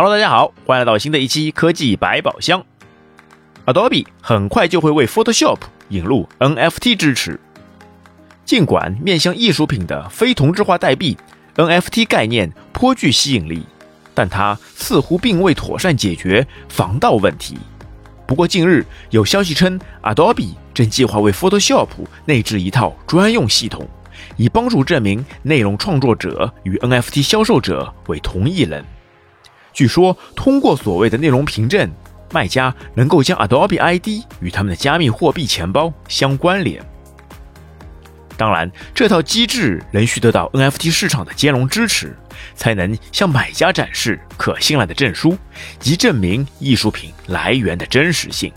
Hello，大家好，欢迎来到新的一期科技百宝箱。Adobe 很快就会为 Photoshop 引入 NFT 支持。尽管面向艺术品的非同质化代币 NFT 概念颇具吸引力，但它似乎并未妥善解决防盗问题。不过近日有消息称，Adobe 正计划为 Photoshop 内置一套专用系统，以帮助证明内容创作者与 NFT 销售者为同一人。据说，通过所谓的内容凭证，卖家能够将 Adobe ID 与他们的加密货币钱包相关联。当然，这套机制仍需得到 NFT 市场的兼容支持，才能向买家展示可信赖的证书及证明艺术品来源的真实性。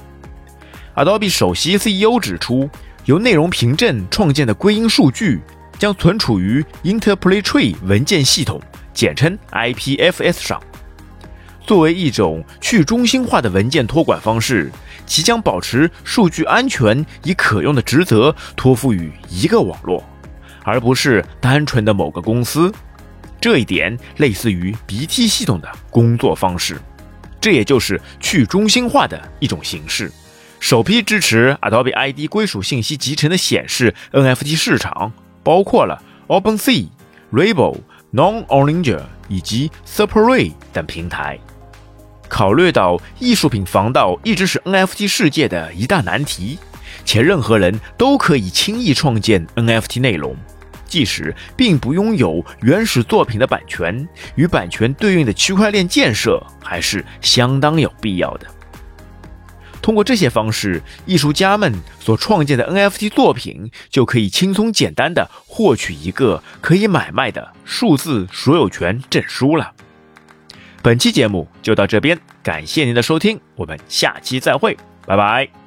Adobe 首席 CEO 指出，由内容凭证创建的归因数据将存储于 Interplay Tree 文件系统（简称 IPFS） 上。作为一种去中心化的文件托管方式，其将保持数据安全，以可用的职责托付于一个网络，而不是单纯的某个公司。这一点类似于 BT 系统的工作方式，这也就是去中心化的一种形式。首批支持 Adobe ID 归属信息集成的显示 NFT 市场，包括了 OpenSea、Rebel、NonOranger 以及 Superray 等平台。考虑到艺术品防盗一直是 NFT 世界的一大难题，且任何人都可以轻易创建 NFT 内容，即使并不拥有原始作品的版权，与版权对应的区块链建设还是相当有必要的。通过这些方式，艺术家们所创建的 NFT 作品就可以轻松简单的获取一个可以买卖的数字所有权证书了。本期节目就到这边，感谢您的收听，我们下期再会，拜拜。